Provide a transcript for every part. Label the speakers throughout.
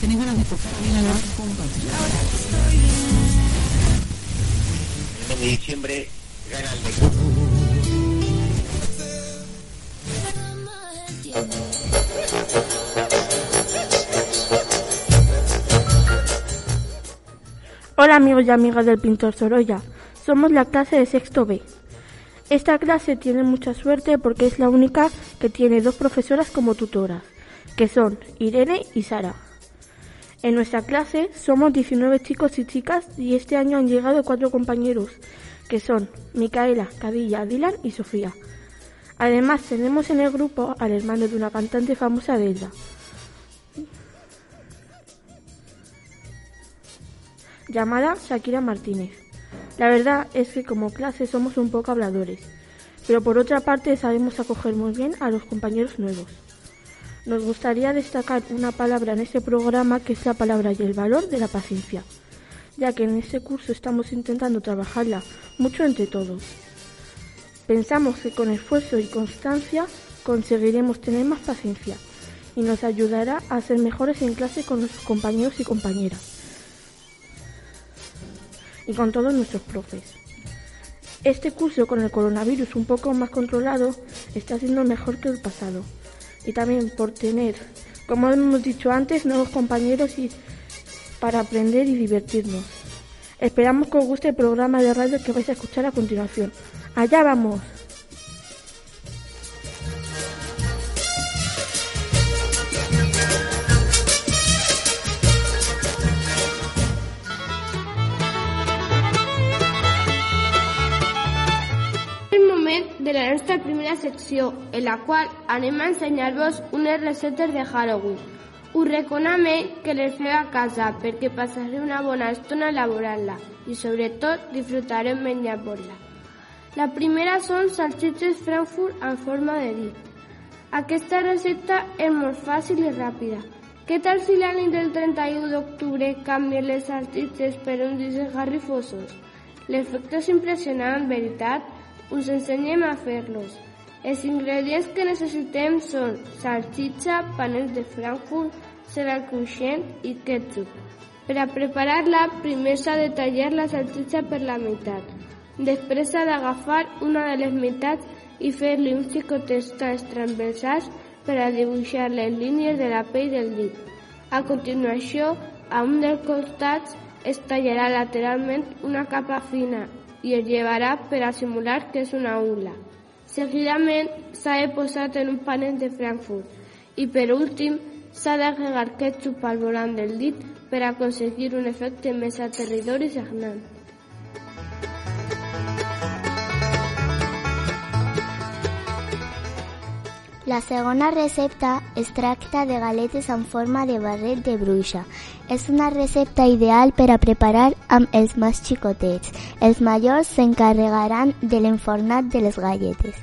Speaker 1: ¿Tenéis ganas de tocar bien a los compatriotas?
Speaker 2: El mes de diciembre gana el.
Speaker 3: Hola amigos y amigas del pintor Sorolla, somos la clase de sexto B. Esta clase tiene mucha suerte porque es la única que tiene dos profesoras como tutoras, que son Irene y Sara. En nuestra clase somos 19 chicos y chicas y este año han llegado cuatro compañeros, que son Micaela, Cadilla, Dylan y Sofía. Además tenemos en el grupo al hermano de una cantante famosa de ella, llamada Shakira Martínez. La verdad es que como clase somos un poco habladores, pero por otra parte sabemos acoger muy bien a los compañeros nuevos. Nos gustaría destacar una palabra en este programa que es la palabra y el valor de la paciencia, ya que en este curso estamos intentando trabajarla mucho entre todos. Pensamos que con esfuerzo y constancia conseguiremos tener más paciencia y nos ayudará a ser mejores en clase con nuestros compañeros y compañeras y con todos nuestros profes. Este curso con el coronavirus un poco más controlado está siendo mejor que el pasado. Y también por tener, como hemos dicho antes, nuevos compañeros y para aprender y divertirnos. Esperamos que os guste el programa de radio que vais a escuchar a continuación. ¡Allá vamos!
Speaker 4: De la nostra primera secció, en la qual anem a ensenyar-vos unes recetes de Halloween. Us recomanem que les feu a casa perquè passareu una bona estona elaborant-la i sobretot disfrutareu menjant-la. La primera són salsitxes Frankfurt en forma de dit. Aquesta recepta és molt fàcil i ràpida. Què tal si la nit del 31 d'octubre canvien les salsitxes per uns discs garrifosos? L'efecte és impressionant, veritat? Us ensenyem a fer-los. Els ingredients que necessitem són salsitxa, panets de Frankfurt, cera cruixent i ketchup. Per a preparar-la, primer s'ha de tallar la salsitxa per la meitat. Després s'ha d'agafar una de les meitats i fer-li uns xicotes talls transversals per a dibuixar les línies de la pell del dit. A continuació, a un dels costats es tallarà lateralment una capa fina i es llevarà per a simular que és una ungla. Seguidament s'ha de posar en un panet de Frankfurt i per últim s'ha d'agregar ketchup al volant del dit per aconseguir un efecte més aterridor i sagnant.
Speaker 5: La segona recepta es tracta de galetes en forma de barret de bruixa. És una recepta ideal per a preparar amb els més xicotets. Els majors s'encarregaran de l'enfornat de les galletes.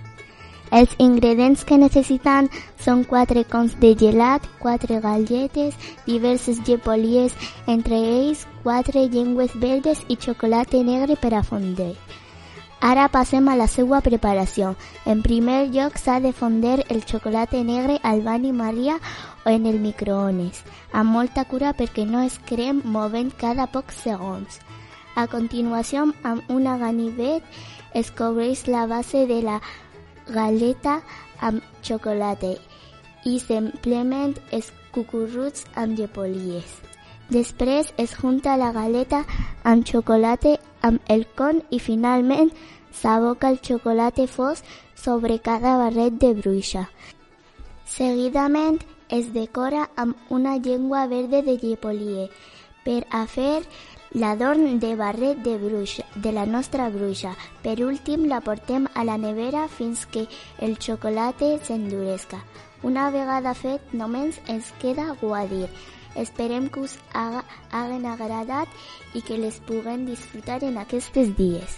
Speaker 5: Els ingredients que necessitan són 4 cons de gelat, 4 galletes, diverses llepolies, entre ells 4 llengües verdes i xocolata negre per a fondre. Ara passem a la seva preparació. En primer lloc s'ha de fondre el xocolata negre al bany Maria o en el microones, amb molta cura perquè no es crem movent cada pocs segons. A continuació, amb una ganivet es la base de la galeta amb xocolata i simplement es cucurruts amb llepolies. Després es junta la galeta amb xocolata amb el con i finalment s'aboca el xocolata fos sobre cada barret de bruixa. Seguidament es decora amb una llengua verda de llepolie per a fer l'adorn de barret de bruixa, de la nostra bruixa. Per últim, la portem a la nevera fins que el xocolata s'enduresca. Una vegada fet, només ens queda guadir. Esperem que us haga, haguen agradat i que les puguem disfrutar en aquests dies.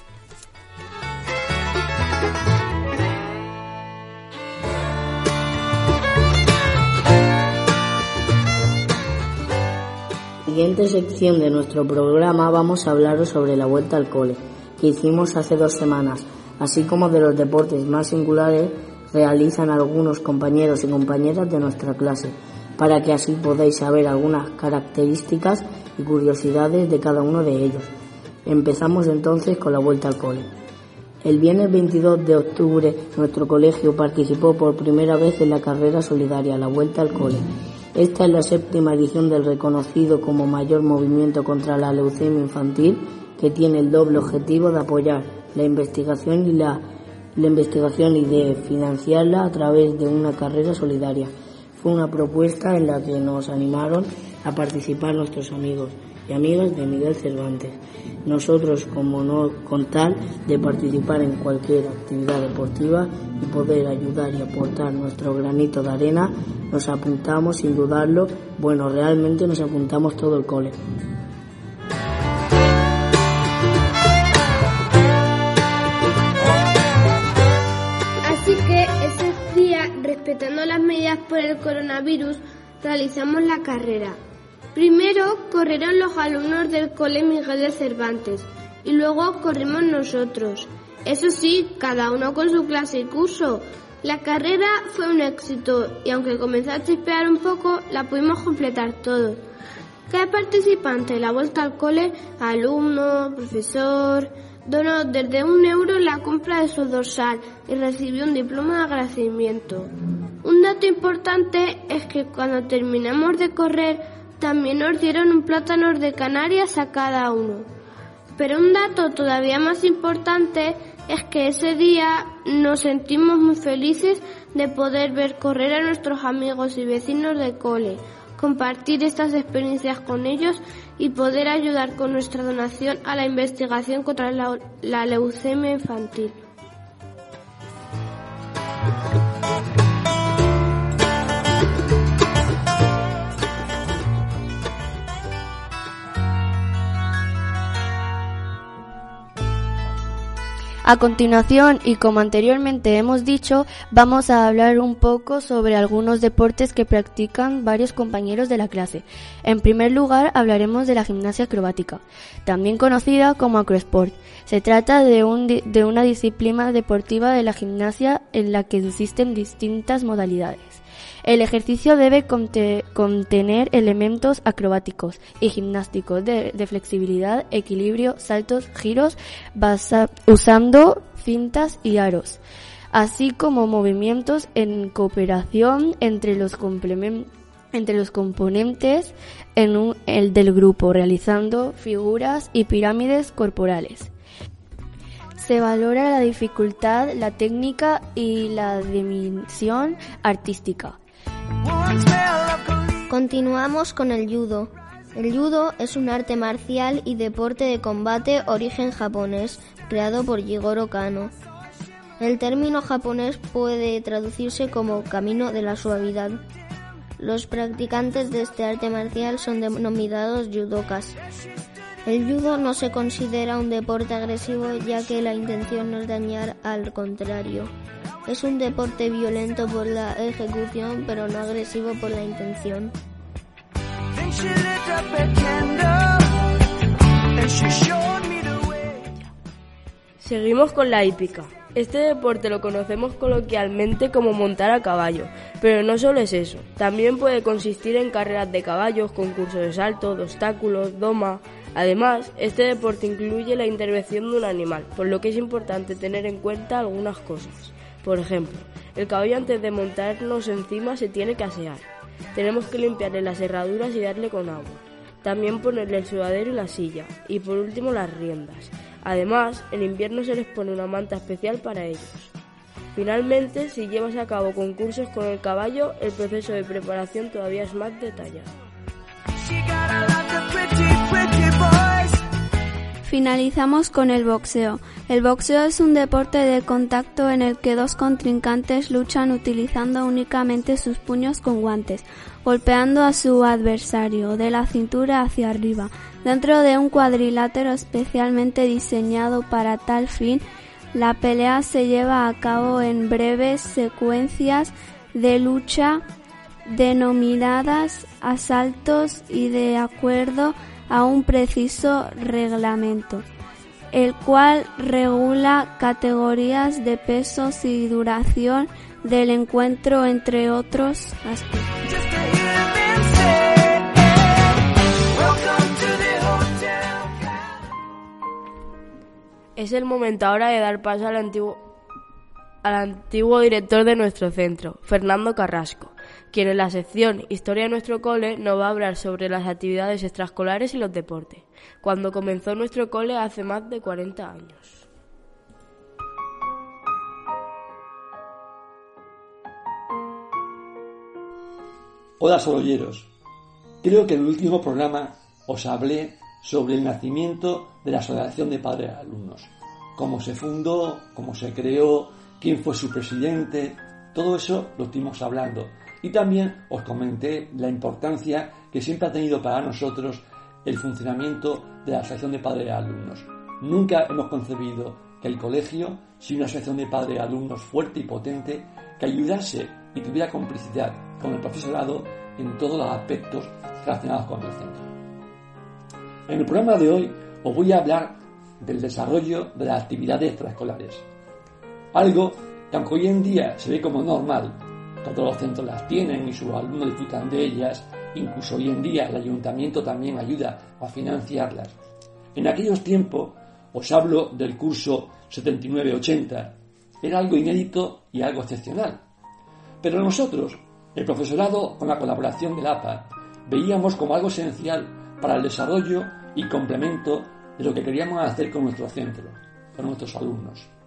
Speaker 6: siguiente sección de nuestro programa vamos a hablaros sobre la vuelta al cole que hicimos hace dos semanas, así como de los deportes más singulares realizan algunos compañeros y compañeras de nuestra clase. Para que así podáis saber algunas características y curiosidades de cada uno de ellos. Empezamos entonces con la vuelta al cole. El viernes 22 de octubre nuestro colegio participó por primera vez en la carrera solidaria La Vuelta al Cole. Esta es la séptima edición del reconocido como mayor movimiento contra la leucemia infantil que tiene el doble objetivo de apoyar la investigación y la, la investigación y de financiarla a través de una carrera solidaria. Fue una propuesta en la que nos animaron a participar nuestros amigos y amigas de Miguel Cervantes. Nosotros, como no con tal de participar en cualquier actividad deportiva y poder ayudar y aportar nuestro granito de arena, nos apuntamos sin dudarlo, bueno, realmente nos apuntamos todo el cole.
Speaker 4: Las medidas por el coronavirus, realizamos la carrera. Primero corrieron los alumnos del Cole Miguel de Cervantes y luego corrimos nosotros. Eso sí, cada uno con su clase y curso. La carrera fue un éxito y aunque comenzó a chispear un poco, la pudimos completar todos. Cada participante de la vuelta al cole, alumno, profesor, donó desde un euro la compra de su dorsal y recibió un diploma de agradecimiento. Un dato importante es que cuando terminamos de correr, también nos dieron un plátano de Canarias a cada uno. Pero un dato todavía más importante es que ese día nos sentimos muy felices de poder ver correr a nuestros amigos y vecinos de cole, compartir estas experiencias con ellos y poder ayudar con nuestra donación a la investigación contra la, la leucemia infantil.
Speaker 7: A continuación, y como anteriormente hemos dicho, vamos a hablar un poco sobre algunos deportes que practican varios compañeros de la clase. En primer lugar, hablaremos de la gimnasia acrobática, también conocida como acrosport. Se trata de, un, de una disciplina deportiva de la gimnasia en la que existen distintas modalidades. El ejercicio debe contener elementos acrobáticos y gimnásticos de, de flexibilidad, equilibrio, saltos, giros, usando cintas y aros, así como movimientos en cooperación entre los entre los componentes en el del grupo, realizando figuras y pirámides corporales. Se valora la dificultad, la técnica y la dimensión artística.
Speaker 8: Continuamos con el judo. El judo es un arte marcial y deporte de combate origen japonés, creado por Jigoro Kano. El término japonés puede traducirse como camino de la suavidad. Los practicantes de este arte marcial son denominados judokas. El judo no se considera un deporte agresivo ya que la intención no es dañar al contrario. Es un deporte violento por la ejecución pero no agresivo por la intención.
Speaker 9: Seguimos con la hípica. Este deporte lo conocemos coloquialmente como montar a caballo, pero no solo es eso. También puede consistir en carreras de caballos, concursos de salto, de obstáculos, doma. Además, este deporte incluye la intervención de un animal, por lo que es importante tener en cuenta algunas cosas. Por ejemplo, el caballo antes de montarnos encima se tiene que asear. Tenemos que limpiarle las herraduras y darle con agua. También ponerle el sudadero y la silla. Y por último las riendas. Además, en invierno se les pone una manta especial para ellos. Finalmente, si llevas a cabo concursos con el caballo, el proceso de preparación todavía es más detallado.
Speaker 10: Finalizamos con el boxeo. El boxeo es un deporte de contacto en el que dos contrincantes luchan utilizando únicamente sus puños con guantes, golpeando a su adversario de la cintura hacia arriba, dentro de un cuadrilátero especialmente diseñado para tal fin. La pelea se lleva a cabo en breves secuencias de lucha denominadas asaltos y de acuerdo a un preciso reglamento, el cual regula categorías de pesos y duración del encuentro, entre otros aspectos.
Speaker 9: Es el momento ahora de dar paso al antiguo, al antiguo director de nuestro centro, Fernando Carrasco, quien en la sección Historia de nuestro cole nos va a hablar sobre las actividades extraescolares y los deportes, cuando comenzó nuestro cole hace más de 40 años.
Speaker 11: Hola sorolleros. Creo que en el último programa os hablé sobre el nacimiento de la Asociación de Padres Alumnos, cómo se fundó, cómo se creó, quién fue su presidente, todo eso lo estuvimos hablando. Y también os comenté la importancia que siempre ha tenido para nosotros el funcionamiento de la Asociación de Padres Alumnos. Nunca hemos concebido que el colegio sea una asociación de padres y alumnos fuerte y potente que ayudase y tuviera complicidad con el profesorado en todos los aspectos relacionados con el centro. En el programa de hoy os voy a hablar del desarrollo de las actividades extraescolares. Algo que aunque hoy en día se ve como normal, todos los centros las tienen y sus alumnos disfrutan de ellas, incluso hoy en día el ayuntamiento también ayuda a financiarlas. En aquellos tiempos os hablo del curso 79-80. Era algo inédito y algo excepcional. Pero nosotros, el profesorado con la colaboración del APA, veíamos como algo esencial para el desarrollo y complemento de lo que queríamos hacer con nuestro centro, con nuestros alumnos.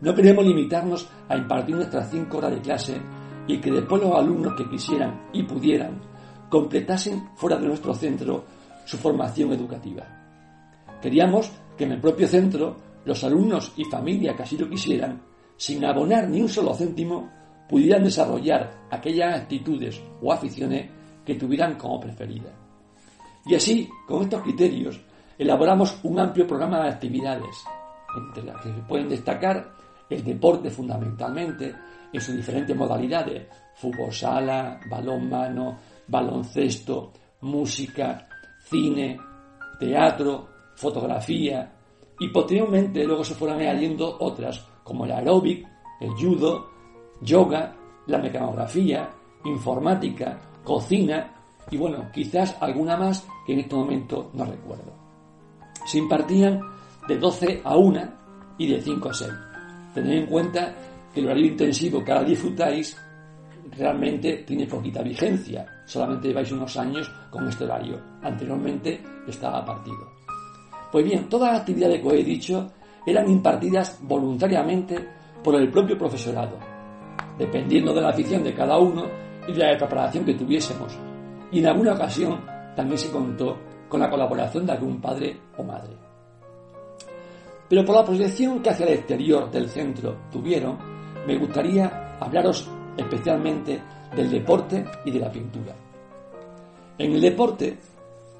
Speaker 11: No queremos limitarnos a impartir nuestras cinco horas de clase y que después los alumnos que quisieran y pudieran completasen fuera de nuestro centro su formación educativa. Queríamos que en el propio centro los alumnos y familia que así lo quisieran, sin abonar ni un solo céntimo, pudieran desarrollar aquellas actitudes o aficiones que tuvieran como preferida. Y así, con estos criterios, elaboramos un amplio programa de actividades, entre las que se pueden destacar el deporte fundamentalmente, en sus diferentes modalidades, fútbol sala, balón mano, baloncesto, música, cine, teatro, fotografía, y posteriormente luego se fueron añadiendo otras, como el aeróbic, el judo, yoga, la mecanografía, informática, cocina y bueno, quizás alguna más que en este momento no recuerdo. Se impartían de 12 a 1 y de 5 a 6. Tened en cuenta que el horario intensivo que ahora disfrutáis realmente tiene poquita vigencia. Solamente lleváis unos años con este horario. Anteriormente estaba partido. Pues bien, todas las actividades que os he dicho eran impartidas voluntariamente por el propio profesorado, dependiendo de la afición de cada uno y de la preparación que tuviésemos. Y en alguna ocasión también se contó con la colaboración de algún padre o madre. Pero por la proyección que hacia el exterior del centro tuvieron, me gustaría hablaros especialmente del deporte y de la pintura. En el deporte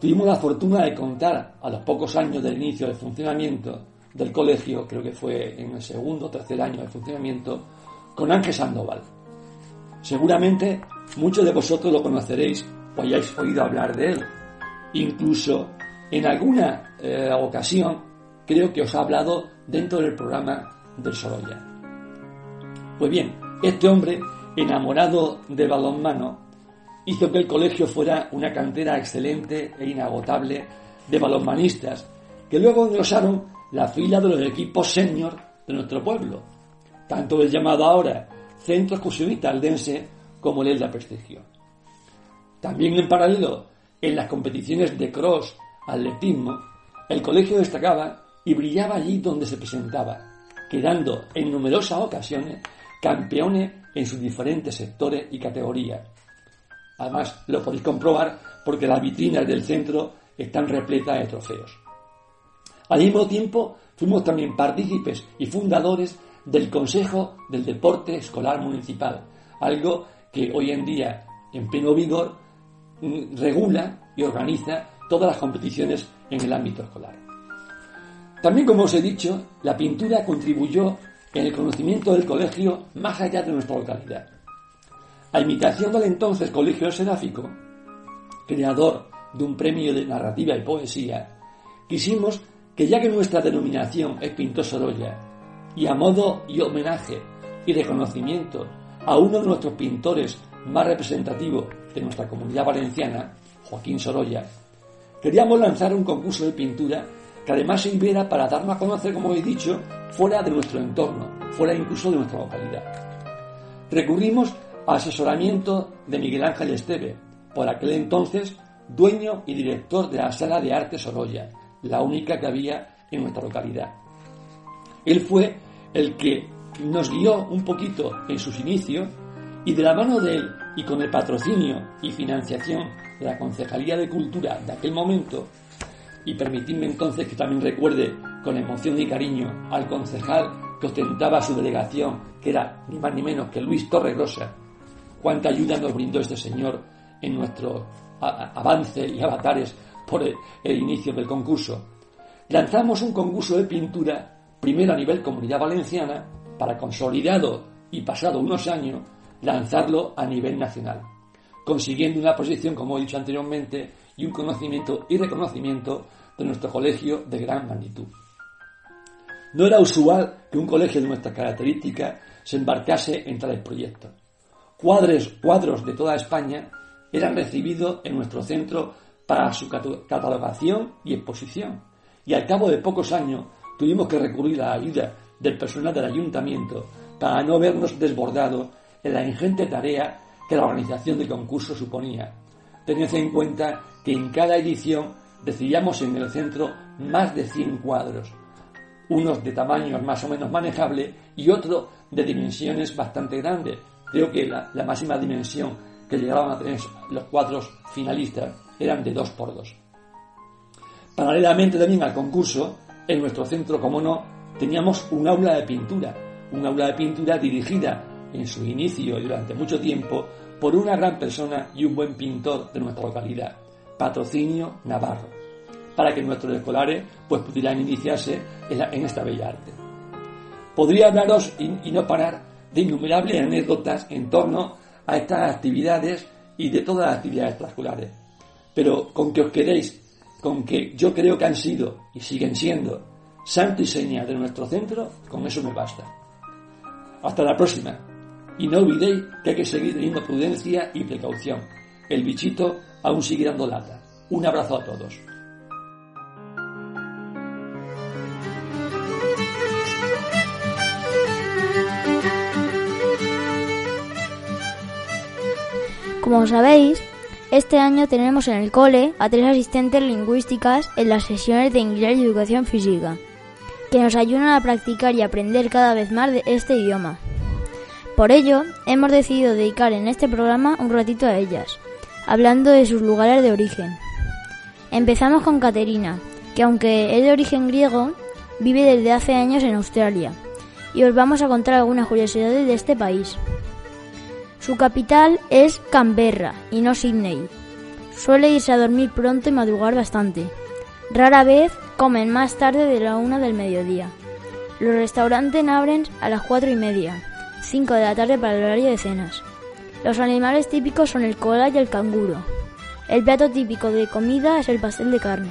Speaker 11: tuvimos la fortuna de contar a los pocos años del inicio del funcionamiento del colegio, creo que fue en el segundo o tercer año de funcionamiento, con Ángel Sandoval. Seguramente muchos de vosotros lo conoceréis o hayáis oído hablar de él. Incluso en alguna eh, ocasión creo que os ha hablado dentro del programa del Sorolla. Pues bien, este hombre, enamorado de balonmano, hizo que el colegio fuera una cantera excelente e inagotable de balonmanistas, que luego engrosaron la fila de los equipos senior de nuestro pueblo, tanto el llamado ahora Centro Excursionista Aldense como el de Prestigio. También en paralelo, en las competiciones de cross, atletismo, el colegio destacaba y brillaba allí donde se presentaba, quedando en numerosas ocasiones campeones en sus diferentes sectores y categorías. Además, lo podéis comprobar porque las vitrinas del centro están repletas de trofeos. Al mismo tiempo, fuimos también partícipes y fundadores del Consejo del Deporte Escolar Municipal, algo que hoy en día, en pleno vigor, regula y organiza todas las competiciones en el ámbito escolar. También, como os he dicho, la pintura contribuyó en el conocimiento del colegio más allá de nuestra localidad. A imitación del entonces Colegio Seráfico, creador de un premio de narrativa y poesía, quisimos que ya que nuestra denominación es Pintor Sorolla, y a modo y homenaje y reconocimiento a uno de nuestros pintores más representativos de nuestra comunidad valenciana, Joaquín Sorolla, queríamos lanzar un concurso de pintura que además sirviera para darnos a conocer, como he dicho, fuera de nuestro entorno, fuera incluso de nuestra localidad. Recurrimos al asesoramiento de Miguel Ángel Esteve, por aquel entonces dueño y director de la Sala de Arte Sorolla, la única que había en nuestra localidad. Él fue el que nos guió un poquito en sus inicios y de la mano de él y con el patrocinio y financiación de la Concejalía de Cultura de aquel momento, y permitidme entonces que también recuerde con emoción y cariño al concejal que ostentaba su delegación, que era ni más ni menos que Luis Torregrosa, cuánta ayuda nos brindó este señor en nuestro avance y avatares por el, el inicio del concurso. Lanzamos un concurso de pintura, primero a nivel comunidad valenciana, para consolidado y pasado unos años, lanzarlo a nivel nacional, consiguiendo una posición, como he dicho anteriormente, y un conocimiento y reconocimiento de nuestro colegio de gran magnitud. No era usual que un colegio de nuestras características se embarcase en tales proyectos. Cuadres, cuadros de toda España eran recibidos en nuestro centro para su catalogación y exposición. Y al cabo de pocos años tuvimos que recurrir a la ayuda del personal del ayuntamiento para no vernos desbordados en la ingente tarea que la organización del concurso suponía. Tened en cuenta que en cada edición decidíamos en el centro más de 100 cuadros, unos de tamaños más o menos manejables y otros de dimensiones bastante grandes. Creo que la, la máxima dimensión que llegaban a tener los cuadros finalistas eran de 2 por 2. Paralelamente también al concurso, en nuestro centro, como no, teníamos un aula de pintura, un aula de pintura dirigida en su inicio y durante mucho tiempo por una gran persona y un buen pintor de nuestra localidad, Patrocinio Navarro, para que nuestros escolares pues, pudieran iniciarse en, esta bella arte. Podría hablaros y, no parar de innumerables anécdotas en torno a estas actividades y de todas las actividades extraescolares. Pero con que os quedéis con que yo creo que han sido y siguen siendo santo y seña de nuestro centro, con eso me basta. Hasta la próxima. Y no olvidéis que hay que seguir teniendo prudencia y precaución. El bichito aún sigue dando lata. Un abrazo a todos.
Speaker 12: Como sabéis, este año tenemos en el cole a tres asistentes lingüísticas en las sesiones de inglés y educación física, que nos ayudan a practicar y aprender cada vez más de este idioma. Por ello, hemos decidido dedicar en este programa un ratito a ellas, hablando de sus lugares de origen. Empezamos con Caterina, que aunque es de origen griego, vive desde hace años en Australia, y os vamos a contar algunas curiosidades de este país. Su capital es Canberra y no Sydney. Suele irse a dormir pronto y madrugar bastante. Rara vez comen más tarde de la una del mediodía. Los restaurantes abren a las cuatro y media, cinco de la tarde para el horario de cenas. Los animales típicos son el koala y el canguro. El plato típico de comida es el pastel de carne.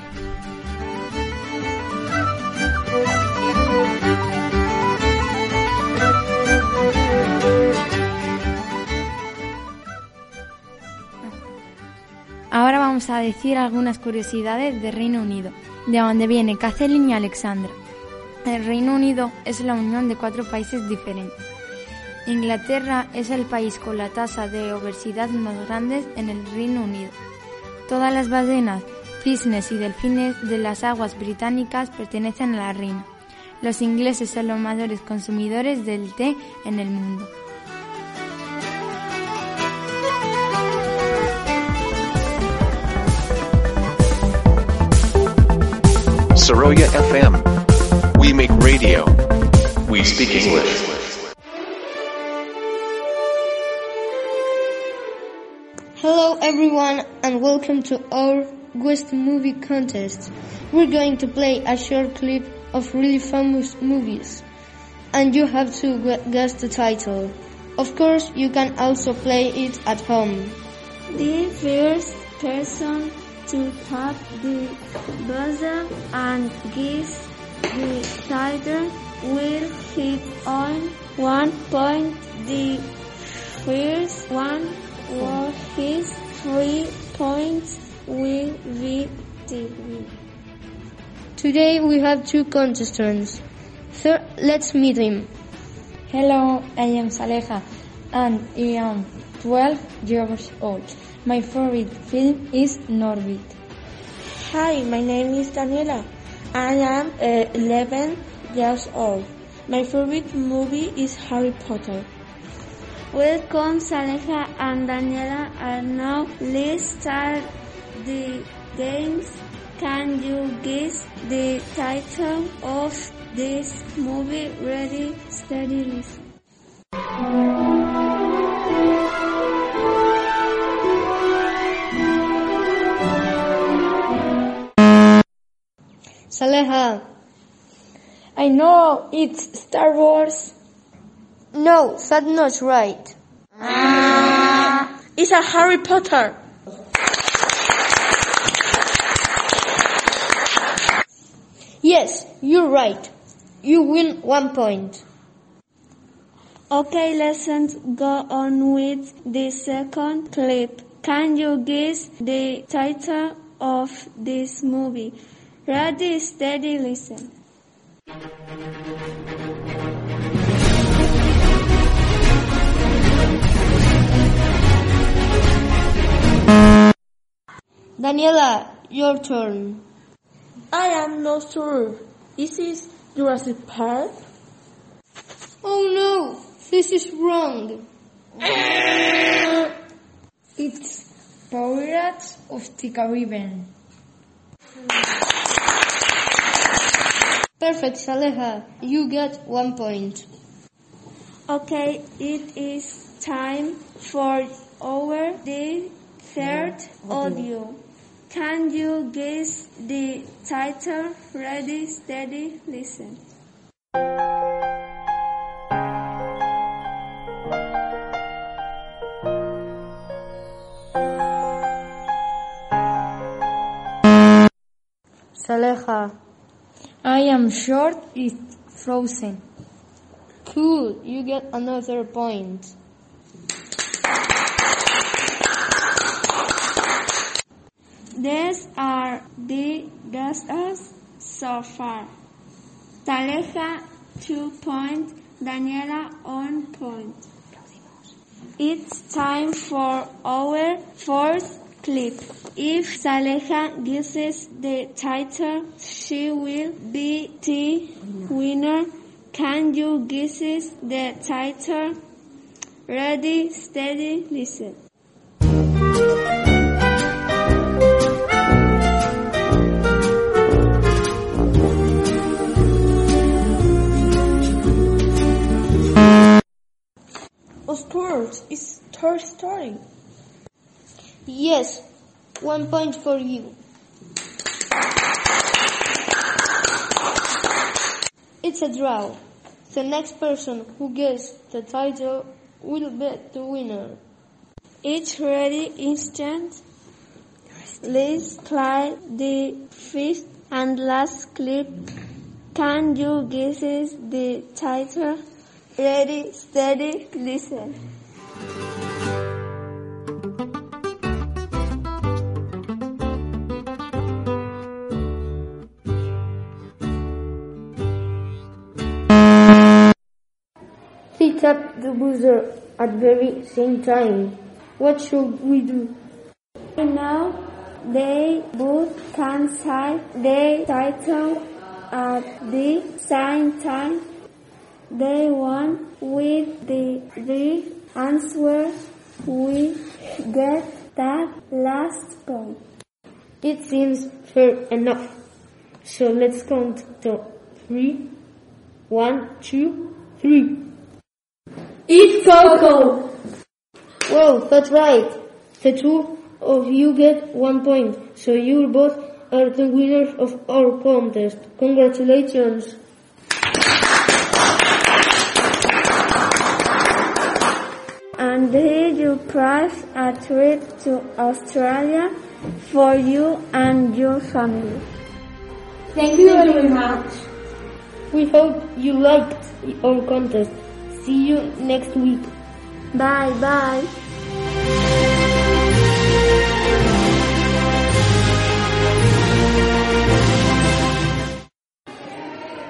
Speaker 13: Ahora vamos a decir algunas curiosidades del Reino Unido, de donde viene Catherine y Alexandra. El Reino Unido es la unión de cuatro países diferentes. Inglaterra es el país con la tasa de obesidad más grande en el Reino Unido. Todas las ballenas, cisnes y delfines de las aguas británicas pertenecen a la reina. Los ingleses son los mayores consumidores del té en el mundo.
Speaker 14: Saroya FM. We make radio. We speak English.
Speaker 15: Hello everyone and welcome to our West Movie Contest. We're going to play a short clip of really famous movies and you have to guess the title. Of course, you can also play it at home.
Speaker 16: The first person to tap the buzzer and guess the title will hit on one point. The first one or his three points will be the win.
Speaker 15: Today we have two contestants. So let's meet him.
Speaker 17: Hello, I am Saleha and I am 12 years old. My favorite film is Norbit.
Speaker 18: Hi, my name is Daniela. I am uh, 11 years old. My favorite movie is Harry Potter.
Speaker 16: Welcome, Saleha and Daniela are now. Let's start the games. Can you guess the title of this movie? Ready, steady, listen.
Speaker 15: Saleha.
Speaker 17: I know it's Star Wars.
Speaker 15: No, that's not right.
Speaker 18: It's a Harry Potter.
Speaker 15: Yes, you're right. You win one point.
Speaker 16: Okay, let's go on with the second clip. Can you guess the title of this movie? Ready, steady, listen.
Speaker 15: Daniela, your turn.
Speaker 18: I am not sure. Is this Jurassic Park?
Speaker 15: Oh no, this is wrong.
Speaker 17: It's Pirates of the Caribbean.
Speaker 15: Perfect, Saleha. You get one point.
Speaker 16: Okay, it is time for our the third audio. Can you guess the title? Ready, steady, listen.
Speaker 15: Saleha.
Speaker 17: I am short it's frozen.
Speaker 15: Cool, you get another point.
Speaker 16: These are the results so far. Taleja, two points. Daniela, one point. It's time for our fourth clip. If Saleha guesses the title, she will be the winner. Can you guess the title? Ready, steady, listen.
Speaker 18: Of course, it's Toy Story.
Speaker 15: Yes, one point for you. It's a draw. The next person who gets the title will be the winner.
Speaker 16: It's ready instant. Let's play the fifth and last clip. Can you guess the title? Ready, steady, listen.
Speaker 6: They the buzzer at very same time. What should we do?
Speaker 16: Now they both can say the title at the same time. They won with the three answers. We get that last point.
Speaker 6: It seems fair enough. So let's count to three. One, two, three.
Speaker 15: Eat Coco! Well, that's right. The two of you get one point, so you both are the winners of our contest. Congratulations.
Speaker 16: And here you prize a trip to Australia for you and your family.
Speaker 15: Thank you very much. We hope you liked our contest. See you next week.
Speaker 16: Bye bye.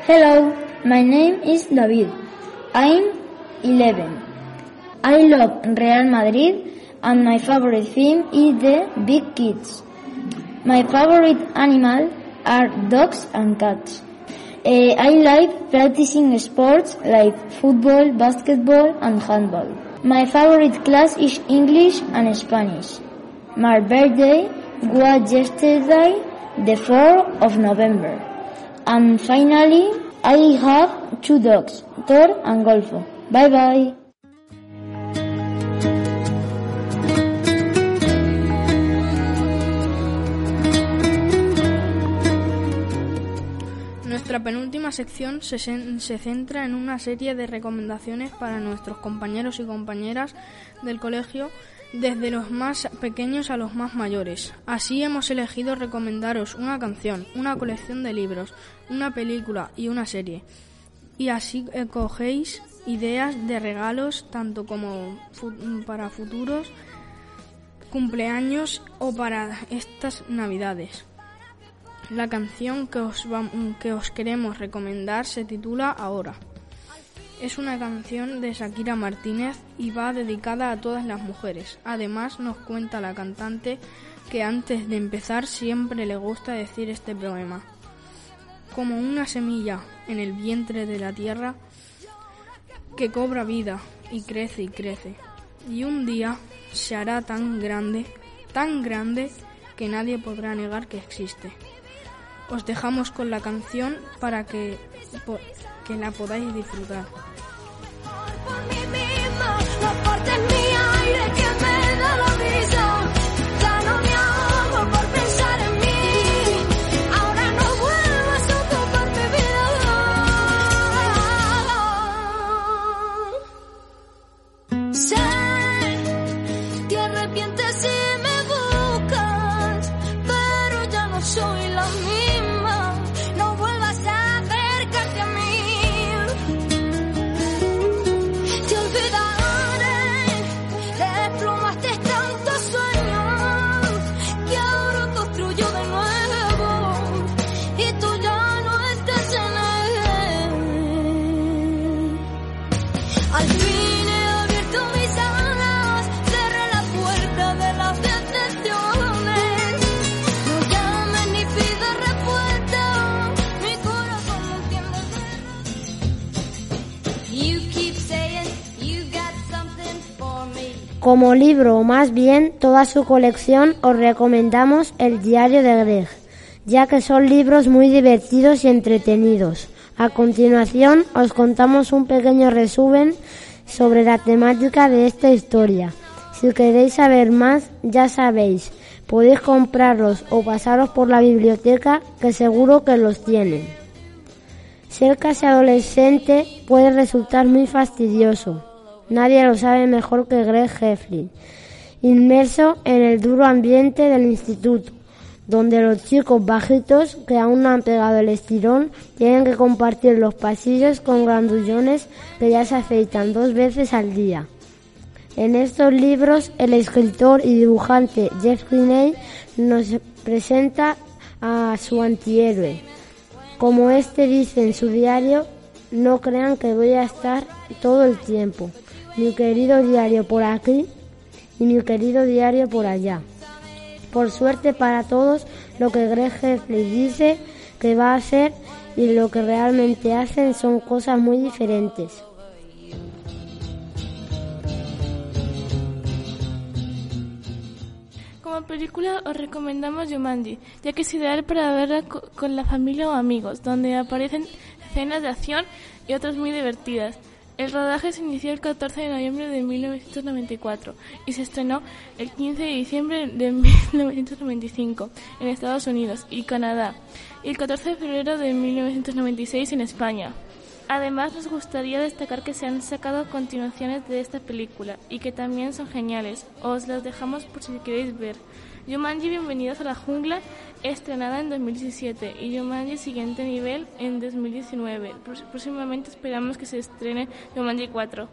Speaker 12: Hello, my name is David. I'm 11. I love Real Madrid and my favorite film is The Big Kids. My favorite animal are dogs and cats. Uh, I like practicing sports like football, basketball and handball. My favorite class is English and Spanish. My birthday was yesterday, the 4th of November. And finally, I have two dogs, Thor and Golfo. Bye bye.
Speaker 19: Penúltima sección se, se, centra en una serie de recomendaciones para nuestros compañeros y compañeras del colegio, desde los más pequeños a los más mayores. Así hemos elegido recomendaros una canción, una colección de libros, una película y una serie. Y así cogéis ideas de regalos tanto como para futuros cumpleaños o para estas navidades. La canción que os, que os queremos recomendar se titula Ahora. Es una canción de Shakira Martínez y va dedicada a todas las mujeres. Además nos cuenta la cantante que antes de empezar siempre le gusta decir este poema. Como una semilla en el vientre de la tierra que cobra vida y crece y crece. Y un día se hará tan grande, tan grande, que nadie podrá negar que existe. Os dejamos con la canción para que, que la podáis disfrutar.
Speaker 20: Como libro, o más bien toda su colección, os recomendamos El diario de Greg, ya que son libros muy divertidos y entretenidos. A continuación, os contamos un pequeño resumen sobre la temática de esta historia. Si queréis saber más, ya sabéis, podéis comprarlos o pasaros por la biblioteca, que seguro que los tienen. Ser casi adolescente puede resultar muy fastidioso Nadie lo sabe mejor que Greg Hefflin, inmerso en el duro ambiente del instituto, donde los chicos bajitos que aún no han pegado el estirón tienen que compartir los pasillos con grandullones que ya se afeitan dos veces al día. En estos libros, el escritor y dibujante Jeff Kinney nos presenta a su antihéroe. Como este dice en su diario, no crean que voy a estar todo el tiempo mi querido diario por aquí y mi querido diario por allá. Por suerte para todos, lo que Greg Heffley dice que va a hacer y lo que realmente hacen son cosas muy diferentes.
Speaker 21: Como película os recomendamos Jumanji, ya que es ideal para verla con la familia o amigos, donde aparecen escenas de acción y otras muy divertidas. El rodaje se inició el 14 de noviembre de 1994 y se estrenó el 15 de diciembre de 1995 en Estados Unidos y Canadá y el 14 de febrero de 1996 en España. Además nos gustaría destacar que se han sacado continuaciones de esta película y que también son geniales. Os las dejamos por si queréis ver. Yumanji Bienvenidos a la Jungla, estrenada en 2017, y Yumanji Siguiente Nivel en 2019. Próximamente esperamos que se estrene Yumanji 4.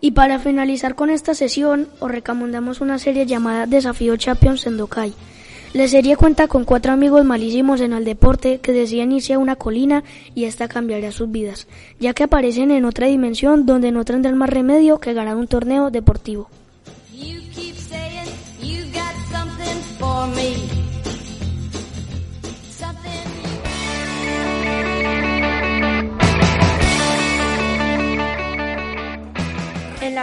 Speaker 22: Y para finalizar con esta sesión, os recomendamos una serie llamada Desafío Champions en Dokai. La serie cuenta con cuatro amigos malísimos en el deporte que deciden irse a una colina y esta cambiará sus vidas, ya que aparecen en otra dimensión donde no tendrán más remedio que ganar un torneo deportivo.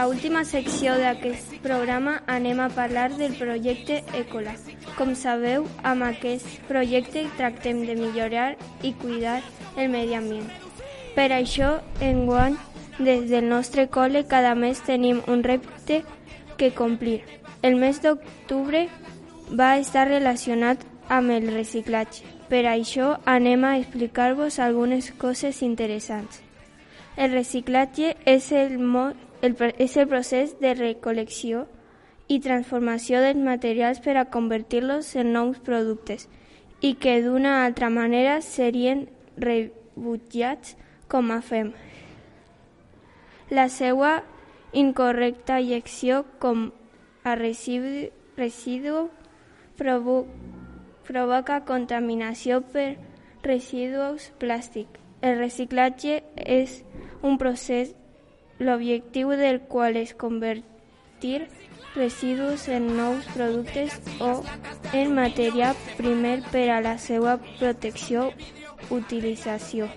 Speaker 23: La última secció d'aquest programa anem a parlar del projecte Ecola. Com sabeu, amb aquest projecte tractem de millorar i cuidar el medi ambient. Per això, enguany, des del nostre col·le cada mes tenim un repte que complir. El mes d'octubre va estar relacionat amb el reciclatge. Per això anem a explicar-vos algunes coses interessants. El reciclatge és el, mo el, és el procés de recolecció i transformació dels materials per a convertir-los en nous productes i que d'una altra manera serien rebutjats com a fem. La seva incorrecta injecció com a residu, residu provo, provoca contaminació per residus plàstic. El reciclatge és un procés l'objectiu del qual és convertir residus en nous productes o en matèria primer per a la seva protecció utilització.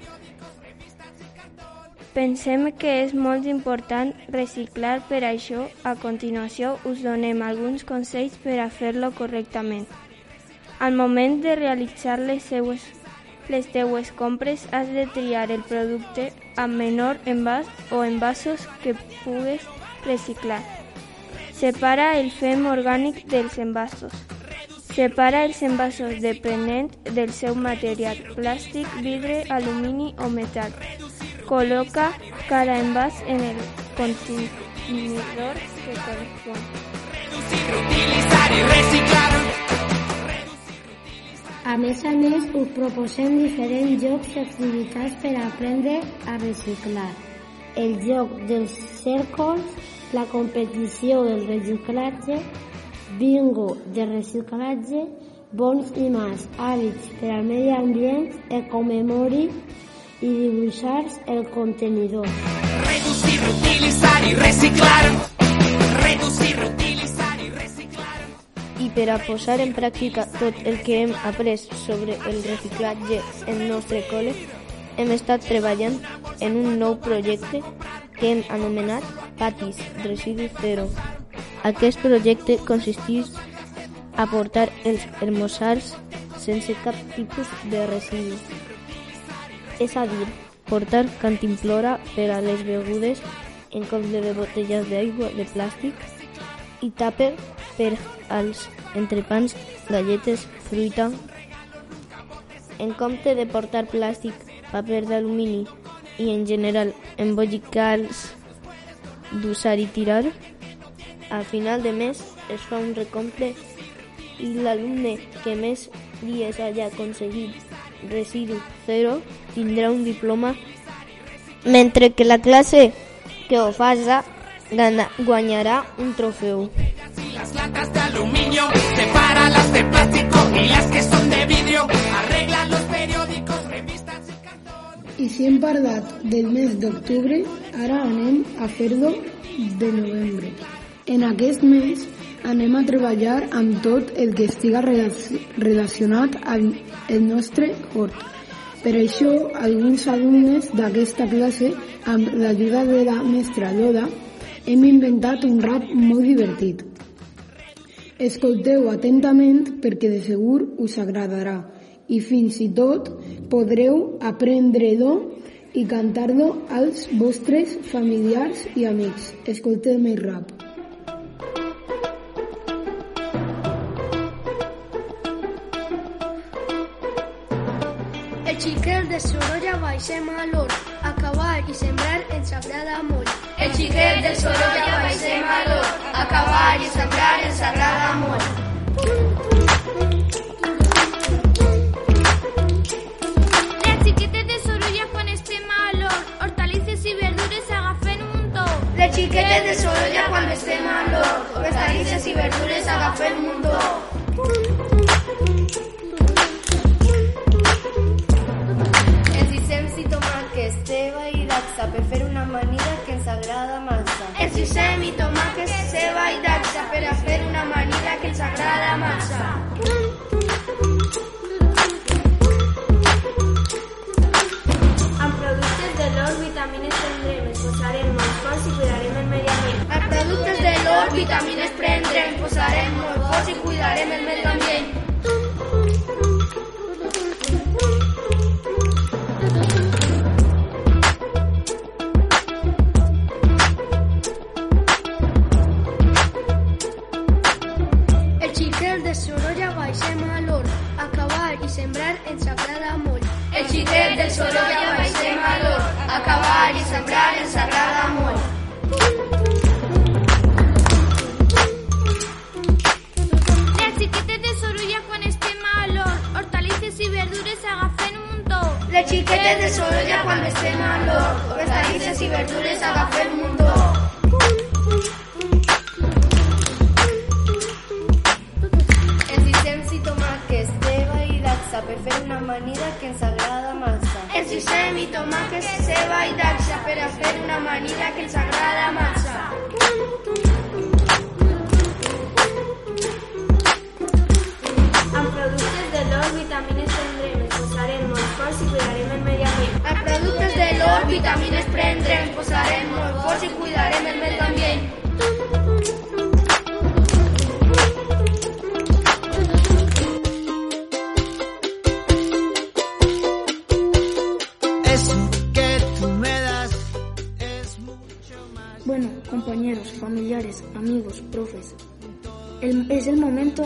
Speaker 23: Pensem que és molt important reciclar, per això a continuació us donem alguns consells per a fer-lo correctament. Al moment de realitzar les seues les teues compres has de triar el producte amb menor envàs o envasos que pugues reciclar. Separa el fem orgànic dels envasos. Separa els envasos depenent del seu material, plàstic, vidre, alumini o metal. Col·loca cada envàs en el contenidor que correspon.
Speaker 24: Utilitzar i reciclar
Speaker 20: A més a més, us proposem diferents jocs i activitats per aprendre a reciclar. El joc dels cèrcols, la competició del reciclatge, bingo de reciclatge, bons i mals, hàbits per al medi ambient, ecomemori i dibuixar el contenidor.
Speaker 24: Reducir, utilitzar i reciclar. Reducir, utilitzar. I
Speaker 8: per a posar en pràctica tot el que hem après sobre el reciclatge en nostre col·le, hem estat treballant en un nou projecte que hem anomenat Patis Residu Zero. Aquest projecte consisteix a portar els hermossars sense cap tipus de residu. És a dir, portar cantimplora per a les begudes en compte de botelles d'aigua de plàstic i tàper per als entrepans, galletes, fruita. En compte de portar plàstic, paper d'alumini i en general embollicals d'usar i tirar, a final de mes es fa un recompte i l'alumne que més dies haya aconseguit residu zero tindrà un diploma, mentre que la classe que ho faça guanyarà un trofeu.
Speaker 24: Y
Speaker 25: si hem parlat del mes d'octubre, ara anem a de novembre. En aquest mes anem a treballar amb el que estiga relaci- relacionat amb el nostre hort. Per això, alguns alumnes d'aquesta classe, amb l'ajuda de la mestra Lola, hem inventat un rap molt divertit. Escolteu atentament perquè de segur us agradarà i fins i tot podreu aprendre-lo i cantar-lo als vostres familiars i amics. Escolteu el rap.
Speaker 26: Els xiquets de Sorolla baixem a l'hort, a cavar i sembrar ens agrada molt.
Speaker 24: El chiquet del Sorolla va a ser malo, acabar y sembrar el sagrado amor.
Speaker 26: Las chiquetes de Sorolla fan este malo, hortalices y verduras agafen un to.
Speaker 24: Las chiquetes de
Speaker 26: Sorolla
Speaker 27: fan este malo, hortalices y verduras agafen un
Speaker 26: to. que Esteba i
Speaker 28: Daxa per una manida que
Speaker 26: a fer una amanida que ens agrada massa.
Speaker 28: Amb productes de l'or, vitamines prendrem, ens posarem molt forts i cuidarem el medi ambient.
Speaker 26: Amb productes de l'or, vitamines prendrem, posarem molt forts i cuidarem el medi ambient.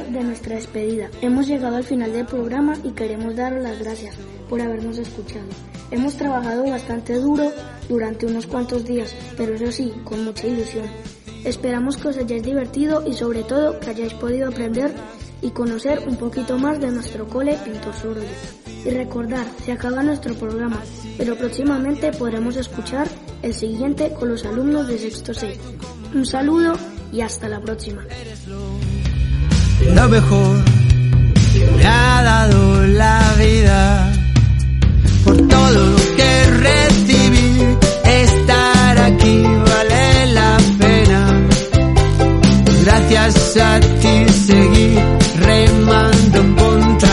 Speaker 22: De nuestra despedida. Hemos llegado al final del programa y queremos daros las gracias por habernos escuchado. Hemos trabajado bastante duro durante unos cuantos días, pero eso sí, con mucha ilusión. Esperamos que os hayáis divertido y sobre todo que hayáis podido aprender y conocer un poquito más de nuestro cole en Tosoro. Y recordar, se acaba nuestro programa, pero próximamente podremos escuchar el siguiente con los alumnos de sexto C. Un saludo y hasta la próxima.
Speaker 29: Lo mejor que me ha dado la vida. Por todo lo que recibí estar aquí vale la pena. Gracias a ti seguí remando contra